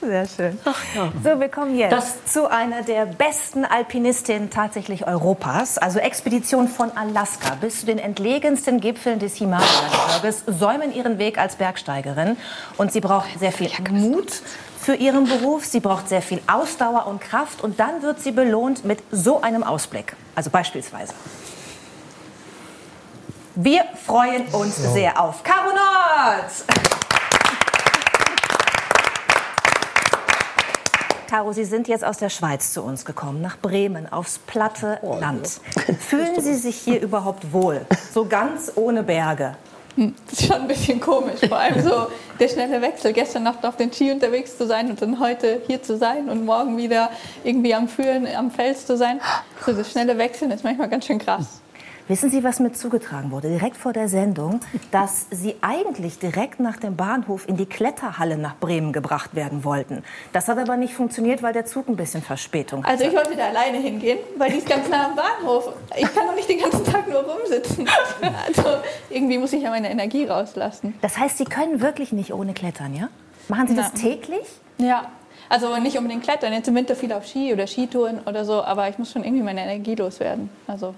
Sehr schön. Ach, ja. So, wir kommen jetzt das zu einer der besten Alpinistinnen tatsächlich Europas. Also Expedition von Alaska bis zu den entlegensten Gipfeln des Himalaya-Gebirges säumen ihren Weg als Bergsteigerin. Und sie braucht sehr viel Mut für ihren Beruf. Sie braucht sehr viel Ausdauer und Kraft. Und dann wird sie belohnt mit so einem Ausblick. Also beispielsweise. Wir freuen uns so. sehr auf Caro Caro, Sie sind jetzt aus der Schweiz zu uns gekommen, nach Bremen, aufs platte oh, Land. Fühlen Sie sich hier überhaupt wohl? So ganz ohne Berge? Hm, das ist schon ein bisschen komisch, vor allem so der schnelle Wechsel, gestern Nacht auf den Ski unterwegs zu sein und dann heute hier zu sein und morgen wieder irgendwie am Fühlen, am Fels zu sein. So das schnelle Wechseln ist manchmal ganz schön krass. Wissen Sie, was mir zugetragen wurde, direkt vor der Sendung, dass Sie eigentlich direkt nach dem Bahnhof in die Kletterhalle nach Bremen gebracht werden wollten. Das hat aber nicht funktioniert, weil der Zug ein bisschen Verspätung hatte. Also ich wollte da alleine hingehen, weil die ist ganz nah am Bahnhof. Ich kann doch nicht den ganzen Tag nur rumsitzen. Also irgendwie muss ich ja meine Energie rauslassen. Das heißt, Sie können wirklich nicht ohne Klettern, ja? Machen Sie das ja. täglich? Ja, also nicht unbedingt klettern, jetzt im Winter viel auf Ski oder Skitouren oder so, aber ich muss schon irgendwie meine Energie loswerden. Also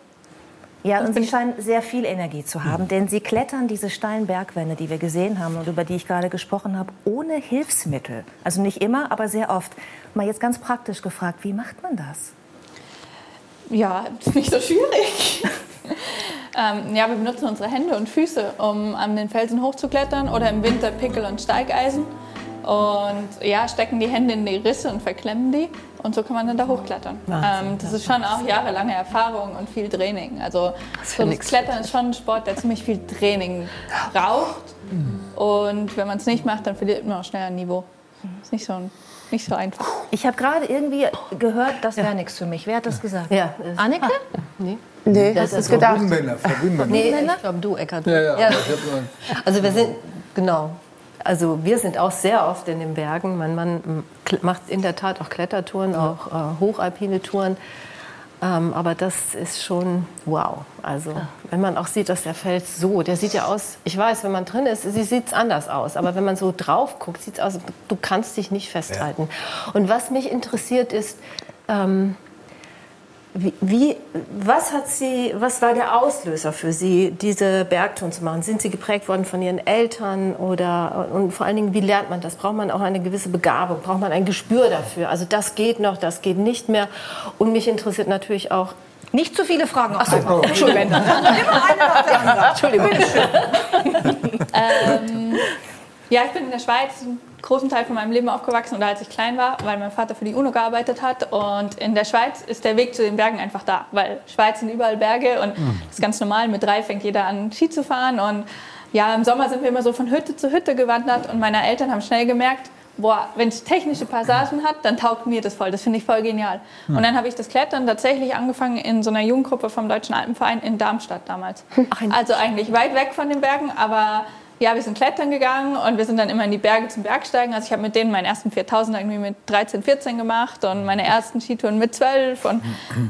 ja, und Sie scheinen sehr viel Energie zu haben, denn Sie klettern diese steilen Bergwände, die wir gesehen haben und über die ich gerade gesprochen habe, ohne Hilfsmittel. Also nicht immer, aber sehr oft. Mal jetzt ganz praktisch gefragt, wie macht man das? Ja, ist nicht so schwierig. ähm, ja, wir benutzen unsere Hände und Füße, um an den Felsen hochzuklettern oder im Winter Pickel und Steigeisen. Und ja, stecken die Hände in die Risse und verklemmen die. Und so kann man dann da hochklettern. ähm, das ist schon auch jahrelange Erfahrung und viel Training. Also so das Klettern ist schon ein Sport, der ziemlich viel Training braucht. Und wenn man es nicht macht, dann verliert man auch schnell ein Niveau. Ist nicht so, nicht so einfach. Ich habe gerade irgendwie gehört, das wäre nichts für mich. Wer hat das gesagt? Ja. Anneke? Ah. Nee. Nee, das, das ist gedacht. Verbundmänner, Verbundmänner. Nee, ich glaube du, Eckart. Ja, ja. ja. Also wir sind, genau, also wir sind auch sehr oft in den Bergen. Mein Mann macht in der Tat auch Klettertouren, auch äh, hochalpine Touren. Ähm, aber das ist schon wow. Also wenn man auch sieht, dass der Fels so, der sieht ja aus, ich weiß, wenn man drin ist, sieht es anders aus. Aber wenn man so drauf guckt, sieht es aus, du kannst dich nicht festhalten. Ja. Und was mich interessiert ist, ähm, wie, wie, was, hat Sie, was war der Auslöser für Sie, diese Bergtouren zu machen? Sind Sie geprägt worden von Ihren Eltern? Oder, und vor allen Dingen, wie lernt man das? Braucht man auch eine gewisse Begabung? Braucht man ein Gespür dafür? Also das geht noch, das geht nicht mehr. Und mich interessiert natürlich auch, nicht zu viele Fragen. Ach so, oh. Entschuldigung. Immer eine nach der anderen. Entschuldigung. ähm, ja, ich bin in der Schweiz großen Teil von meinem Leben aufgewachsen oder als ich klein war, weil mein Vater für die UNO gearbeitet hat. Und in der Schweiz ist der Weg zu den Bergen einfach da, weil Schweiz sind überall Berge und mhm. das ist ganz normal. Mit drei fängt jeder an, Ski zu fahren. Und ja, im Sommer sind wir immer so von Hütte zu Hütte gewandert und meine Eltern haben schnell gemerkt, boah, wenn es technische Passagen hat, dann taugt mir das voll. Das finde ich voll genial. Mhm. Und dann habe ich das Klettern tatsächlich angefangen in so einer Jugendgruppe vom Deutschen Alpenverein in Darmstadt damals. Ach, also eigentlich weit weg von den Bergen, aber ja, wir sind klettern gegangen und wir sind dann immer in die Berge zum Bergsteigen. Also ich habe mit denen meinen ersten 4000 irgendwie mit 13, 14 gemacht und meine ersten Skitouren mit 12. Und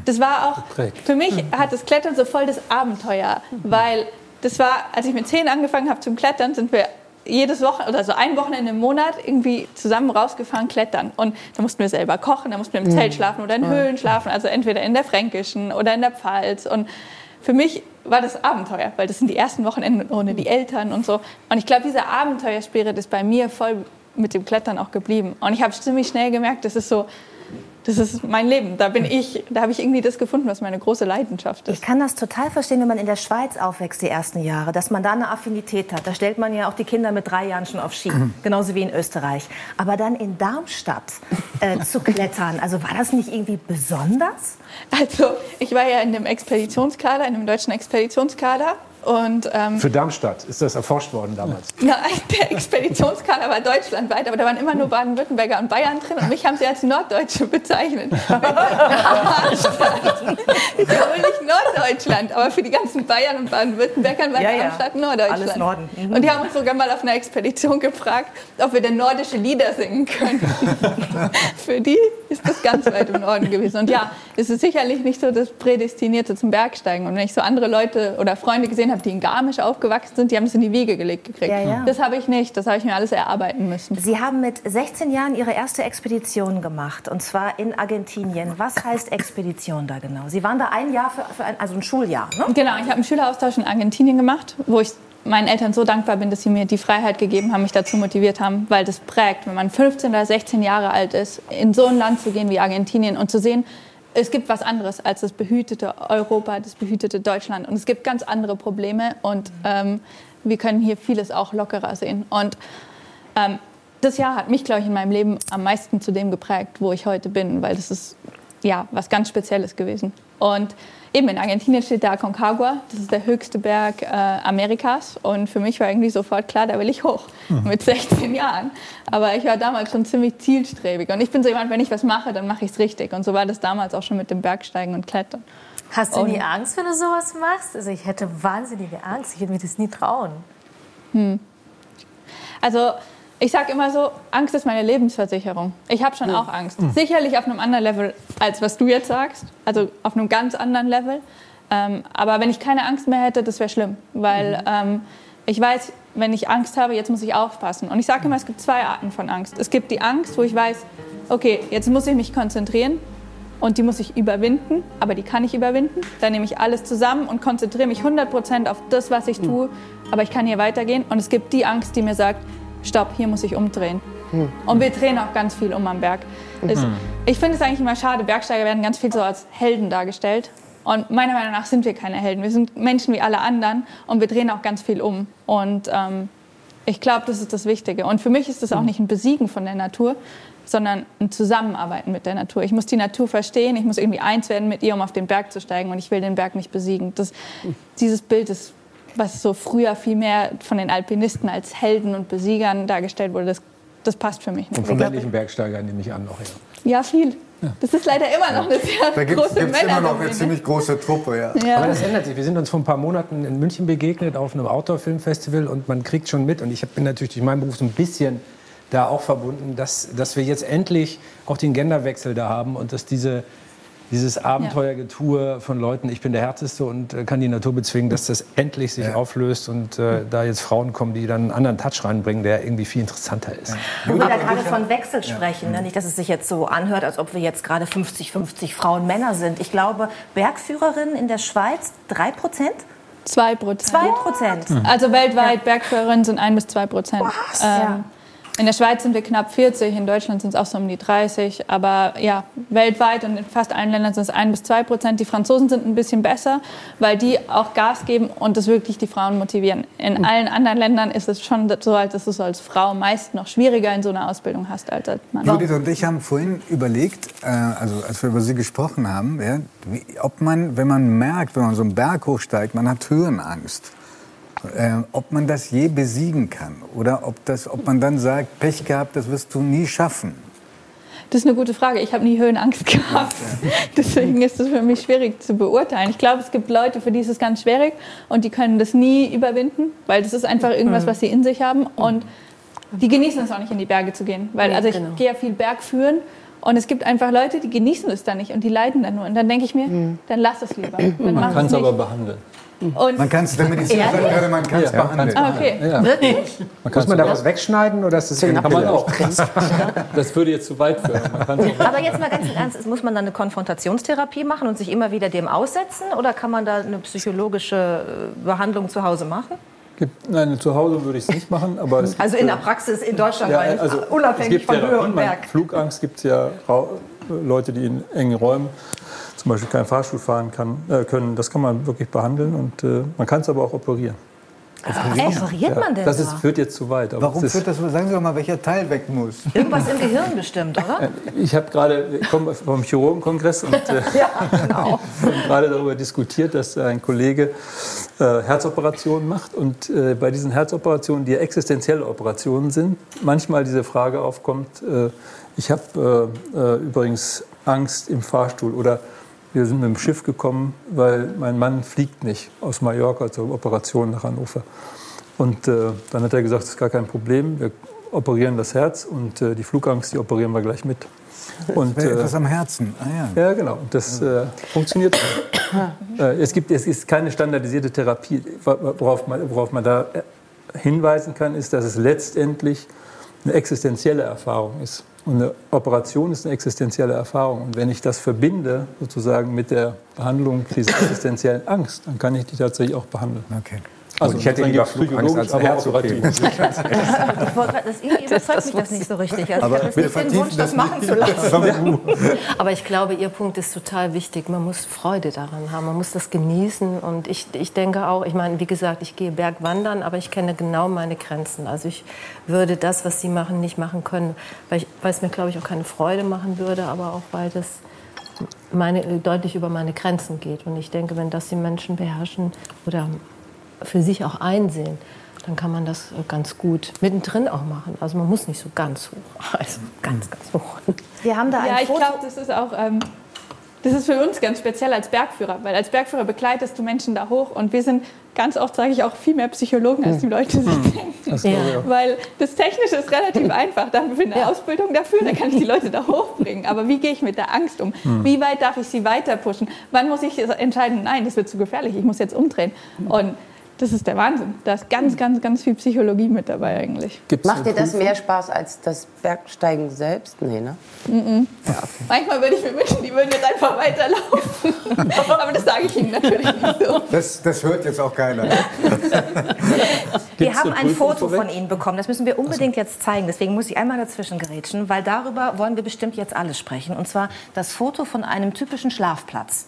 das war auch, für mich hat das Klettern so voll das Abenteuer, weil das war, als ich mit 10 angefangen habe zum Klettern, sind wir jedes Wochenende oder so ein Wochenende im Monat irgendwie zusammen rausgefahren klettern. Und da mussten wir selber kochen, da mussten wir im Zelt schlafen oder in Höhlen schlafen, also entweder in der Fränkischen oder in der Pfalz. Und für mich war das Abenteuer, weil das sind die ersten Wochenenden ohne die Eltern und so. Und ich glaube, dieser Abenteuerspirit ist bei mir voll mit dem Klettern auch geblieben. Und ich habe ziemlich schnell gemerkt, das ist so, das ist mein Leben. Da bin ich, da habe ich irgendwie das gefunden, was meine große Leidenschaft ist. Ich kann das total verstehen, wenn man in der Schweiz aufwächst die ersten Jahre, dass man da eine Affinität hat. Da stellt man ja auch die Kinder mit drei Jahren schon auf Ski, genauso wie in Österreich. Aber dann in Darmstadt äh, zu klettern, also war das nicht irgendwie besonders? Also ich war ja in dem Expeditionskader, in dem deutschen Expeditionskader und, ähm, Für Darmstadt ist das erforscht worden damals? Nein, der Expeditionskader war deutschlandweit, aber da waren immer nur Baden-Württemberger und Bayern drin und mich haben sie als Norddeutsche bezeichnet. ich wohl nicht Norddeutschland, aber für die ganzen Bayern und Baden-Württembergern war ja, Darmstadt ja. Norddeutschland. Alles Norden. Mhm. Und die haben uns sogar mal auf einer Expedition gefragt, ob wir denn nordische Lieder singen können. für die ist das ganz weit im Norden gewesen. Und ja, es ist sicherlich nicht so das Prädestinierte zum Bergsteigen. Und wenn ich so andere Leute oder Freunde gesehen gesehen habe, die in Garmisch aufgewachsen sind, die haben es in die Wiege gelegt gekriegt. Ja, ja. Das habe ich nicht, das habe ich mir alles erarbeiten müssen. Sie haben mit 16 Jahren Ihre erste Expedition gemacht, und zwar in Argentinien. Was heißt Expedition da genau? Sie waren da ein Jahr, für, für ein, also ein Schuljahr, ne? Genau, ich habe einen Schüleraustausch in Argentinien gemacht, wo ich meinen Eltern so dankbar bin, dass sie mir die Freiheit gegeben haben, mich dazu motiviert haben, weil das prägt, wenn man 15 oder 16 Jahre alt ist, in so ein Land zu gehen wie Argentinien und zu sehen, es gibt was anderes als das behütete Europa, das behütete Deutschland. Und es gibt ganz andere Probleme und ähm, wir können hier vieles auch lockerer sehen. Und ähm, das Jahr hat mich, glaube ich, in meinem Leben am meisten zu dem geprägt, wo ich heute bin, weil das ist ja was ganz Spezielles gewesen. Und Eben in Argentinien steht der Aconcagua, das ist der höchste Berg äh, Amerikas. Und für mich war irgendwie sofort klar, da will ich hoch mhm. mit 16 Jahren. Aber ich war damals schon ziemlich zielstrebig. Und ich bin so jemand, wenn ich was mache, dann mache ich es richtig. Und so war das damals auch schon mit dem Bergsteigen und Klettern. Hast du nie Angst, wenn du sowas machst? Also ich hätte wahnsinnige Angst. Ich würde mir das nie trauen. Hm. Also ich sage immer so, Angst ist meine Lebensversicherung. Ich habe schon mhm. auch Angst. Mhm. Sicherlich auf einem anderen Level, als was du jetzt sagst. Also auf einem ganz anderen Level. Ähm, aber wenn ich keine Angst mehr hätte, das wäre schlimm. Weil mhm. ähm, ich weiß, wenn ich Angst habe, jetzt muss ich aufpassen. Und ich sage immer, es gibt zwei Arten von Angst. Es gibt die Angst, wo ich weiß, okay, jetzt muss ich mich konzentrieren und die muss ich überwinden, aber die kann ich überwinden. Dann nehme ich alles zusammen und konzentriere mich 100% auf das, was ich mhm. tue, aber ich kann hier weitergehen. Und es gibt die Angst, die mir sagt, stopp, hier muss ich umdrehen. Hm. Und wir drehen auch ganz viel um am Berg. Mhm. Ich finde es eigentlich immer schade, Bergsteiger werden ganz viel so als Helden dargestellt. Und meiner Meinung nach sind wir keine Helden. Wir sind Menschen wie alle anderen und wir drehen auch ganz viel um. Und ähm, ich glaube, das ist das Wichtige. Und für mich ist das auch hm. nicht ein Besiegen von der Natur, sondern ein Zusammenarbeiten mit der Natur. Ich muss die Natur verstehen, ich muss irgendwie eins werden mit ihr, um auf den Berg zu steigen und ich will den Berg nicht besiegen. Das, hm. dieses Bild ist was so früher viel mehr von den Alpinisten als Helden und Besiegern dargestellt wurde, das, das passt für mich nicht. Und von männlichen Bergsteigern nehme ich an noch, ja. Ja, viel. Ja. Das ist leider immer noch eine sehr da gibt's, große gibt's immer noch eine ziemlich große Truppe, ja. ja. Aber das ändert sich. Wir sind uns vor ein paar Monaten in München begegnet auf einem Outdoor-Filmfestival und man kriegt schon mit, und ich bin natürlich durch meinen Beruf so ein bisschen da auch verbunden, dass, dass wir jetzt endlich auch den Genderwechsel da haben und dass diese dieses Abenteuergetue von Leuten, ich bin der Härteste und äh, kann die Natur bezwingen, dass das endlich sich ja. auflöst und äh, da jetzt Frauen kommen, die dann einen anderen Touch reinbringen, der irgendwie viel interessanter ist. Ja. Wo wir da gerade von Wechsel sprechen, ne? nicht, dass es sich jetzt so anhört, als ob wir jetzt gerade 50-50 Frauen Männer sind. Ich glaube, Bergführerinnen in der Schweiz 3 Prozent? 2 Prozent. 2 Prozent. Also weltweit Bergführerinnen sind 1 bis 2 Prozent. Ähm, ja. In der Schweiz sind wir knapp 40, in Deutschland sind es auch so um die 30. Aber ja, weltweit und in fast allen Ländern sind es 1 bis 2 Prozent. Die Franzosen sind ein bisschen besser, weil die auch Gas geben und das wirklich die Frauen motivieren. In mhm. allen anderen Ländern ist es schon so, dass du als Frau meist noch schwieriger in so einer Ausbildung hast als als Mann. Judith und ich haben vorhin überlegt, äh, also als wir über Sie gesprochen haben, ja, wie, ob man, wenn man merkt, wenn man so einen Berg hochsteigt, man hat Höhenangst äh, ob man das je besiegen kann oder ob, das, ob man dann sagt, Pech gehabt, das wirst du nie schaffen. Das ist eine gute Frage. Ich habe nie Höhenangst gehabt. Deswegen ist es für mich schwierig zu beurteilen. Ich glaube, es gibt Leute, für die ist es ganz schwierig und die können das nie überwinden, weil das ist einfach irgendwas, was sie in sich haben. Und die genießen es auch nicht, in die Berge zu gehen. Weil, also ich genau. gehe ja viel Berg führen und es gibt einfach Leute, die genießen es dann nicht und die leiden dann nur. Und dann denke ich mir, mhm. dann lass es lieber. Dann Man kann es aber behandeln. Und man kann es, der Mediziner sagt gerade, man kann es ja, behandeln. Ah, okay. Ja. Wirklich? Man Muss man da was wegschneiden oder ist das ja, kann man auch. Das würde jetzt zu weit führen. Aber jetzt mal ganz im Ernst, muss man dann eine Konfrontationstherapie machen und sich immer wieder dem aussetzen oder kann man da eine psychologische äh, Behandlung zu Hause machen? Nein, zu Hause würde ich es nicht machen. Aber also in der Praxis in Deutschland, ja, also unabhängig von Höhe und Berg. Flugangst gibt es ja Leute, die in engen Räumen zum Beispiel keinen Fahrstuhl fahren kann, äh, können. Das kann man wirklich behandeln und äh, man kann es aber auch operieren. Operieren? operiert man denn? Das ist, führt jetzt zu weit. Warum führt das? Sagen Sie doch mal, welcher Teil weg muss. Irgendwas im Gehirn bestimmt, oder? Äh, ich habe gerade komme vom Chirurgenkongress und äh, ja, genau. gerade darüber diskutiert, dass ein Kollege äh, Herzoperationen macht und äh, bei diesen Herzoperationen, die ja existenzielle Operationen sind, manchmal diese Frage aufkommt: äh, Ich habe äh, übrigens Angst im Fahrstuhl oder wir sind mit dem Schiff gekommen, weil mein Mann fliegt nicht aus Mallorca zur Operation nach Hannover. Und äh, dann hat er gesagt, das ist gar kein Problem. Wir operieren das Herz und äh, die Flugangst, die operieren wir gleich mit. Und, äh, etwas am Herzen. Ah, ja. ja, genau. Das äh, funktioniert. äh, es, gibt, es ist keine standardisierte Therapie. Worauf man, worauf man da äh, hinweisen kann, ist, dass es letztendlich eine existenzielle Erfahrung ist. Und eine Operation ist eine existenzielle Erfahrung. Und wenn ich das verbinde, sozusagen mit der Behandlung dieser existenziellen Angst, dann kann ich die tatsächlich auch behandeln. Okay. Also ich hätte lieber Flugangst als Herzoperativ. das, irgendwie überzeugt mich das nicht so richtig. Also aber ich habe jetzt den Wunsch, das machen zu lassen. aber ich glaube, Ihr Punkt ist total wichtig. Man muss Freude daran haben. Man muss das genießen. Und ich, ich denke auch, ich meine, wie gesagt, ich gehe Bergwandern, aber ich kenne genau meine Grenzen. Also ich würde das, was Sie machen, nicht machen können, weil, ich, weil es mir, glaube ich, auch keine Freude machen würde, aber auch weil das meine, deutlich über meine Grenzen geht. Und ich denke, wenn das die Menschen beherrschen oder für sich auch einsehen, dann kann man das äh, ganz gut mittendrin auch machen. Also man muss nicht so ganz hoch, also ganz, ganz hoch. Wir haben da ein Ja, ich glaube, das ist auch, ähm, das ist für uns ganz speziell als Bergführer, weil als Bergführer begleitest du Menschen da hoch und wir sind ganz oft, sage ich auch, viel mehr Psychologen, als die hm. Leute sich hm. denken. Das ja. Weil das Technische ist relativ einfach. Da haben wir eine ja. Ausbildung dafür, da kann ich die Leute da hochbringen. Aber wie gehe ich mit der Angst um? Hm. Wie weit darf ich sie weiter pushen? Wann muss ich entscheiden, nein, das wird zu gefährlich, ich muss jetzt umdrehen? Und das ist der Wahnsinn. Da ist ganz, ganz, ganz viel Psychologie mit dabei eigentlich. Gibt's Macht dir das mehr Spaß als das Bergsteigen selbst? Nee, ne? Mm -mm. Ja, okay. Manchmal würde ich mir wünschen, die würden jetzt einfach weiterlaufen. Aber das sage ich ihnen natürlich nicht so. Das, das hört jetzt auch keiner. wir haben ein Foto von Ihnen bekommen. Das müssen wir unbedingt jetzt zeigen. Deswegen muss ich einmal dazwischen gerätschen, weil darüber wollen wir bestimmt jetzt alle sprechen. Und zwar das Foto von einem typischen Schlafplatz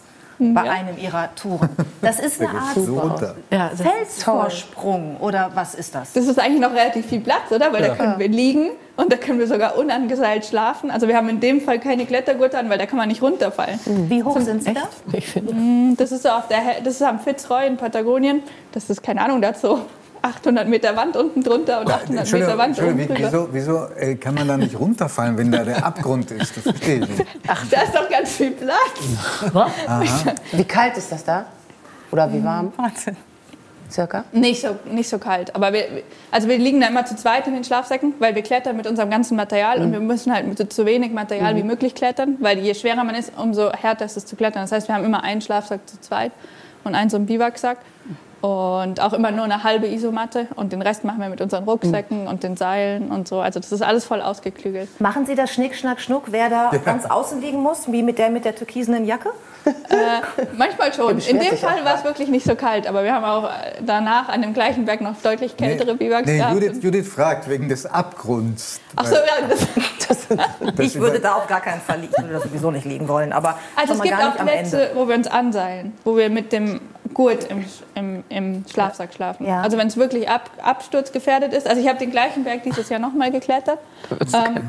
bei ja. einem ihrer Touren. Das ist eine Art so ja, Felsvorsprung oder was ist das? Das ist eigentlich noch relativ viel Platz, oder? Weil ja. da können wir liegen und da können wir sogar unangeseilt schlafen. Also wir haben in dem Fall keine Klettergurte an, weil da kann man nicht runterfallen. Mhm. Wie hoch sind Sie da? Ich finde. Mm, das ist so auf der, das ist am Fitzroy in Patagonien. Das ist keine Ahnung dazu. 800 Meter Wand unten drunter und 800 Meter Wand unten drüber. Wieso, wieso äh, kann man da nicht runterfallen, wenn da der Abgrund ist? Das verstehe ich nicht. Ach, da ist doch ganz viel Platz. Wie kalt ist das da? Oder wie warm? Wahnsinn. Circa? Nicht so, nicht so kalt. Aber wir, also wir liegen da immer zu zweit in den Schlafsäcken, weil wir klettern mit unserem ganzen Material mhm. und wir müssen halt mit so wenig Material mhm. wie möglich klettern, weil je schwerer man ist, umso härter ist es zu klettern. Das heißt, wir haben immer einen Schlafsack zu zweit und einen so einen Biwaksack und auch immer nur eine halbe Isomatte und den Rest machen wir mit unseren Rucksäcken und den Seilen und so. Also das ist alles voll ausgeklügelt. Machen Sie das Schnick, Schnack, Schnuck, wer da ja. ganz außen liegen muss, wie mit der mit der türkisenen Jacke? Äh, manchmal schon. In dem Fall war es wirklich nicht so kalt, aber wir haben auch äh, danach an dem gleichen Berg noch deutlich kältere nee, Biwaks nee, gehabt. Judith, Judith, fragt wegen des Abgrunds. Ach so, ja. Das, das, ich würde da auf gar keinen Fall liegen, ich würde da sowieso nicht liegen wollen. Aber also es gibt auch Plätze, wo wir uns anseilen, wo wir mit dem Gurt im, im, im Schlafsack schlafen. Ja. Also wenn es wirklich ab, absturzgefährdet ist. Also ich habe den gleichen Berg dieses Jahr nochmal geklettert. Ähm,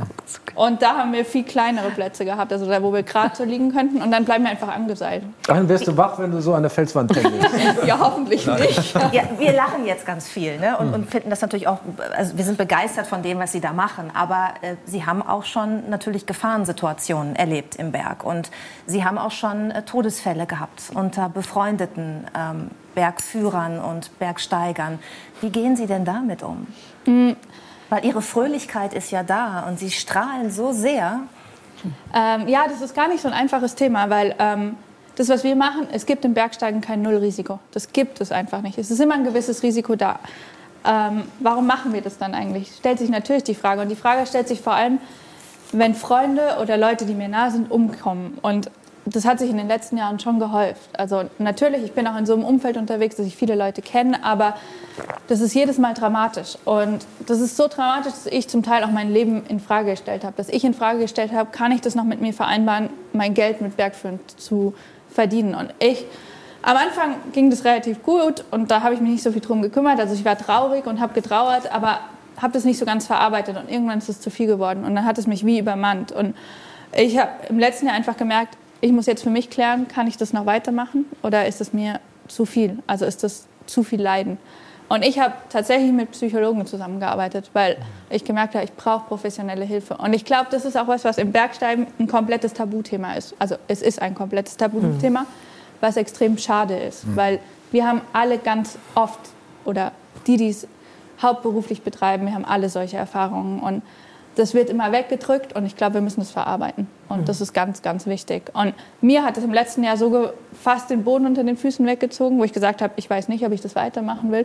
und da haben wir viel kleinere Plätze gehabt, also da, wo wir gerade so liegen könnten. Und dann bleiben wir einfach angeseilt. Dann wirst du wach, wenn du so an der Felswand hängst. ja, hoffentlich Nein. nicht. Ja, wir lachen jetzt ganz viel ne? und, und, finden das natürlich auch, also wir sind begeistert von dem, was Sie da machen. Aber äh, Sie haben auch schon natürlich Gefahrensituationen erlebt im Berg. Und Sie haben auch schon äh, Todesfälle gehabt unter befreundeten ähm, Bergführern und Bergsteigern. Wie gehen Sie denn damit um? Mhm. Weil Ihre Fröhlichkeit ist ja da und Sie strahlen so sehr. Ähm, ja, das ist gar nicht so ein einfaches Thema, weil ähm, das, was wir machen, es gibt im Bergsteigen kein Nullrisiko. Das gibt es einfach nicht. Es ist immer ein gewisses Risiko da. Ähm, warum machen wir das dann eigentlich? Stellt sich natürlich die Frage. Und die Frage stellt sich vor allem, wenn Freunde oder Leute, die mir nahe sind, umkommen. Und das hat sich in den letzten Jahren schon gehäuft. Also natürlich, ich bin auch in so einem Umfeld unterwegs, dass ich viele Leute kenne, aber das ist jedes Mal dramatisch. Und das ist so dramatisch, dass ich zum Teil auch mein Leben in Frage gestellt habe. Dass ich in Frage gestellt habe, kann ich das noch mit mir vereinbaren, mein Geld mit Bergführen zu verdienen. Und ich, am Anfang ging das relativ gut und da habe ich mich nicht so viel drum gekümmert. Also ich war traurig und habe getrauert, aber habe das nicht so ganz verarbeitet und irgendwann ist es zu viel geworden und dann hat es mich wie übermannt. Und ich habe im letzten Jahr einfach gemerkt, ich muss jetzt für mich klären, kann ich das noch weitermachen oder ist es mir zu viel? Also ist das zu viel Leiden? Und ich habe tatsächlich mit Psychologen zusammengearbeitet, weil ich gemerkt habe, ich brauche professionelle Hilfe. Und ich glaube, das ist auch was, was im Bergsteigen ein komplettes Tabuthema ist. Also es ist ein komplettes Tabuthema, mhm. was extrem schade ist, mhm. weil wir haben alle ganz oft oder die, die es hauptberuflich betreiben. Wir haben alle solche Erfahrungen und das wird immer weggedrückt und ich glaube, wir müssen es verarbeiten. Und mhm. das ist ganz, ganz wichtig. Und mir hat es im letzten Jahr so fast den Boden unter den Füßen weggezogen, wo ich gesagt habe, ich weiß nicht, ob ich das weitermachen will.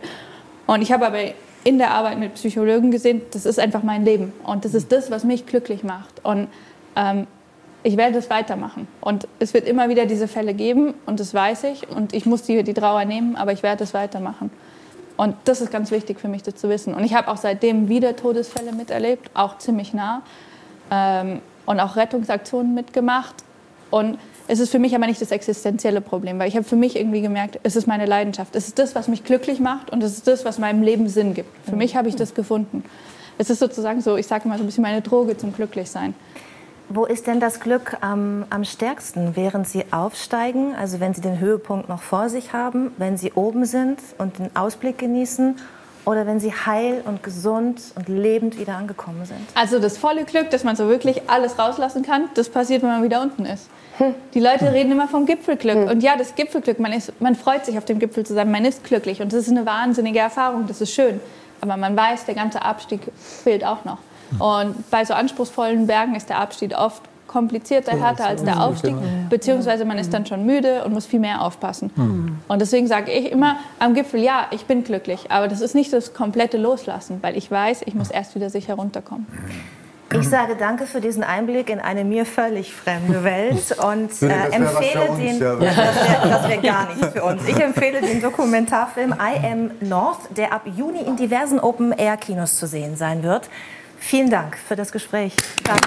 Und ich habe aber in der Arbeit mit Psychologen gesehen, das ist einfach mein Leben. Und das ist das, was mich glücklich macht. Und ähm, ich werde es weitermachen. Und es wird immer wieder diese Fälle geben und das weiß ich. Und ich muss die, die Trauer nehmen, aber ich werde es weitermachen. Und das ist ganz wichtig für mich, das zu wissen. Und ich habe auch seitdem wieder Todesfälle miterlebt, auch ziemlich nah. Ähm, und auch Rettungsaktionen mitgemacht. Und es ist für mich aber nicht das existenzielle Problem, weil ich habe für mich irgendwie gemerkt, es ist meine Leidenschaft. Es ist das, was mich glücklich macht und es ist das, was meinem Leben Sinn gibt. Für mich habe ich das gefunden. Es ist sozusagen so, ich sage mal so ein bisschen meine Droge zum Glücklichsein. Wo ist denn das Glück am, am stärksten? Während Sie aufsteigen, also wenn Sie den Höhepunkt noch vor sich haben, wenn Sie oben sind und den Ausblick genießen oder wenn Sie heil und gesund und lebend wieder angekommen sind? Also das volle Glück, dass man so wirklich alles rauslassen kann, das passiert, wenn man wieder unten ist. Hm. Die Leute reden immer vom Gipfelglück. Hm. Und ja, das Gipfelglück, man, ist, man freut sich auf dem Gipfel zusammen, man ist glücklich und das ist eine wahnsinnige Erfahrung, das ist schön. Aber man weiß, der ganze Abstieg fehlt auch noch. Und bei so anspruchsvollen Bergen ist der Abstieg oft komplizierter, härter als der Aufstieg, beziehungsweise man ist dann schon müde und muss viel mehr aufpassen. Mhm. Und deswegen sage ich immer am Gipfel, ja, ich bin glücklich, aber das ist nicht das komplette Loslassen, weil ich weiß, ich muss erst wieder sicher runterkommen. Ich sage danke für diesen Einblick in eine mir völlig fremde Welt und äh, empfehle den. Ja. Das wäre wär gar nichts für uns. Ich empfehle den Dokumentarfilm I Am North, der ab Juni in diversen Open-Air-Kinos zu sehen sein wird. Vielen Dank für das Gespräch. Danke.